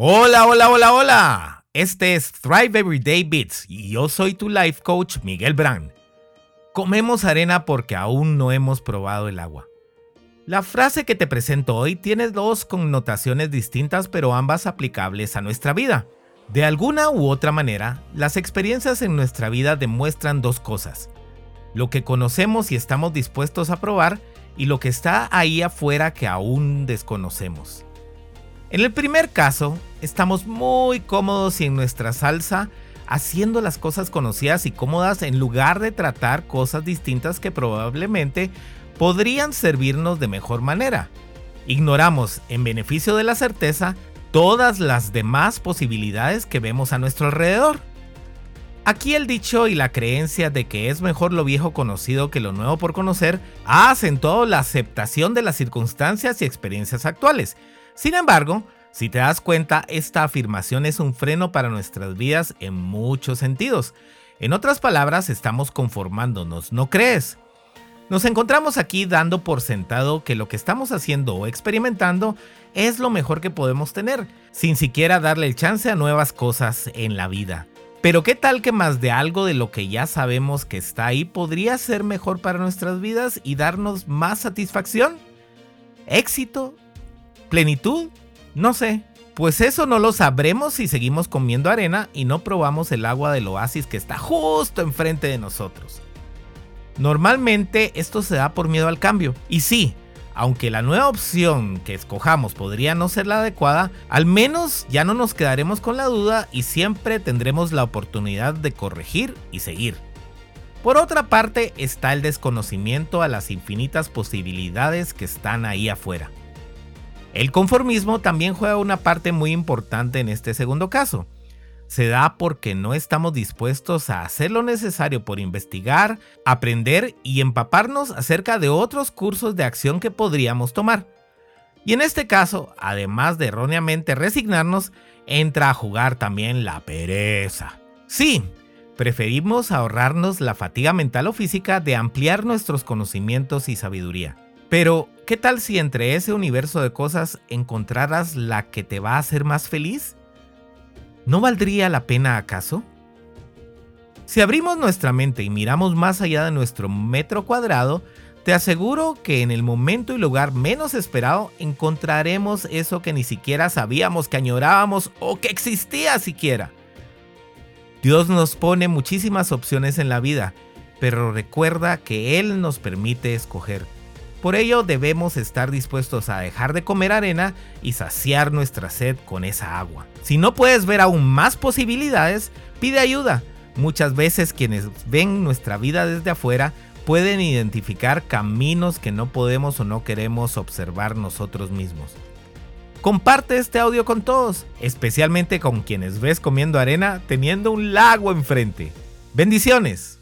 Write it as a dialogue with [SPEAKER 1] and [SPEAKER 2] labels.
[SPEAKER 1] Hola, hola, hola, hola. Este es Thrive Everyday Bits y yo soy tu life coach Miguel Brand. Comemos arena porque aún no hemos probado el agua. La frase que te presento hoy tiene dos connotaciones distintas pero ambas aplicables a nuestra vida. De alguna u otra manera, las experiencias en nuestra vida demuestran dos cosas. Lo que conocemos y estamos dispuestos a probar y lo que está ahí afuera que aún desconocemos. En el primer caso, estamos muy cómodos y en nuestra salsa haciendo las cosas conocidas y cómodas en lugar de tratar cosas distintas que probablemente podrían servirnos de mejor manera. Ignoramos, en beneficio de la certeza, todas las demás posibilidades que vemos a nuestro alrededor. Aquí el dicho y la creencia de que es mejor lo viejo conocido que lo nuevo por conocer ha acentuado la aceptación de las circunstancias y experiencias actuales, sin embargo, si te das cuenta, esta afirmación es un freno para nuestras vidas en muchos sentidos. En otras palabras, estamos conformándonos, ¿no crees? Nos encontramos aquí dando por sentado que lo que estamos haciendo o experimentando es lo mejor que podemos tener, sin siquiera darle el chance a nuevas cosas en la vida. Pero ¿qué tal que más de algo de lo que ya sabemos que está ahí podría ser mejor para nuestras vidas y darnos más satisfacción? ¿Éxito? ¿Plenitud? No sé. Pues eso no lo sabremos si seguimos comiendo arena y no probamos el agua del oasis que está justo enfrente de nosotros. Normalmente esto se da por miedo al cambio. Y sí, aunque la nueva opción que escojamos podría no ser la adecuada, al menos ya no nos quedaremos con la duda y siempre tendremos la oportunidad de corregir y seguir. Por otra parte está el desconocimiento a las infinitas posibilidades que están ahí afuera. El conformismo también juega una parte muy importante en este segundo caso. Se da porque no estamos dispuestos a hacer lo necesario por investigar, aprender y empaparnos acerca de otros cursos de acción que podríamos tomar. Y en este caso, además de erróneamente resignarnos, entra a jugar también la pereza. Sí, preferimos ahorrarnos la fatiga mental o física de ampliar nuestros conocimientos y sabiduría. Pero, ¿qué tal si entre ese universo de cosas encontraras la que te va a hacer más feliz? ¿No valdría la pena acaso? Si abrimos nuestra mente y miramos más allá de nuestro metro cuadrado, te aseguro que en el momento y lugar menos esperado encontraremos eso que ni siquiera sabíamos que añorábamos o que existía siquiera. Dios nos pone muchísimas opciones en la vida, pero recuerda que Él nos permite escoger. Por ello debemos estar dispuestos a dejar de comer arena y saciar nuestra sed con esa agua. Si no puedes ver aún más posibilidades, pide ayuda. Muchas veces quienes ven nuestra vida desde afuera pueden identificar caminos que no podemos o no queremos observar nosotros mismos. Comparte este audio con todos, especialmente con quienes ves comiendo arena teniendo un lago enfrente. Bendiciones.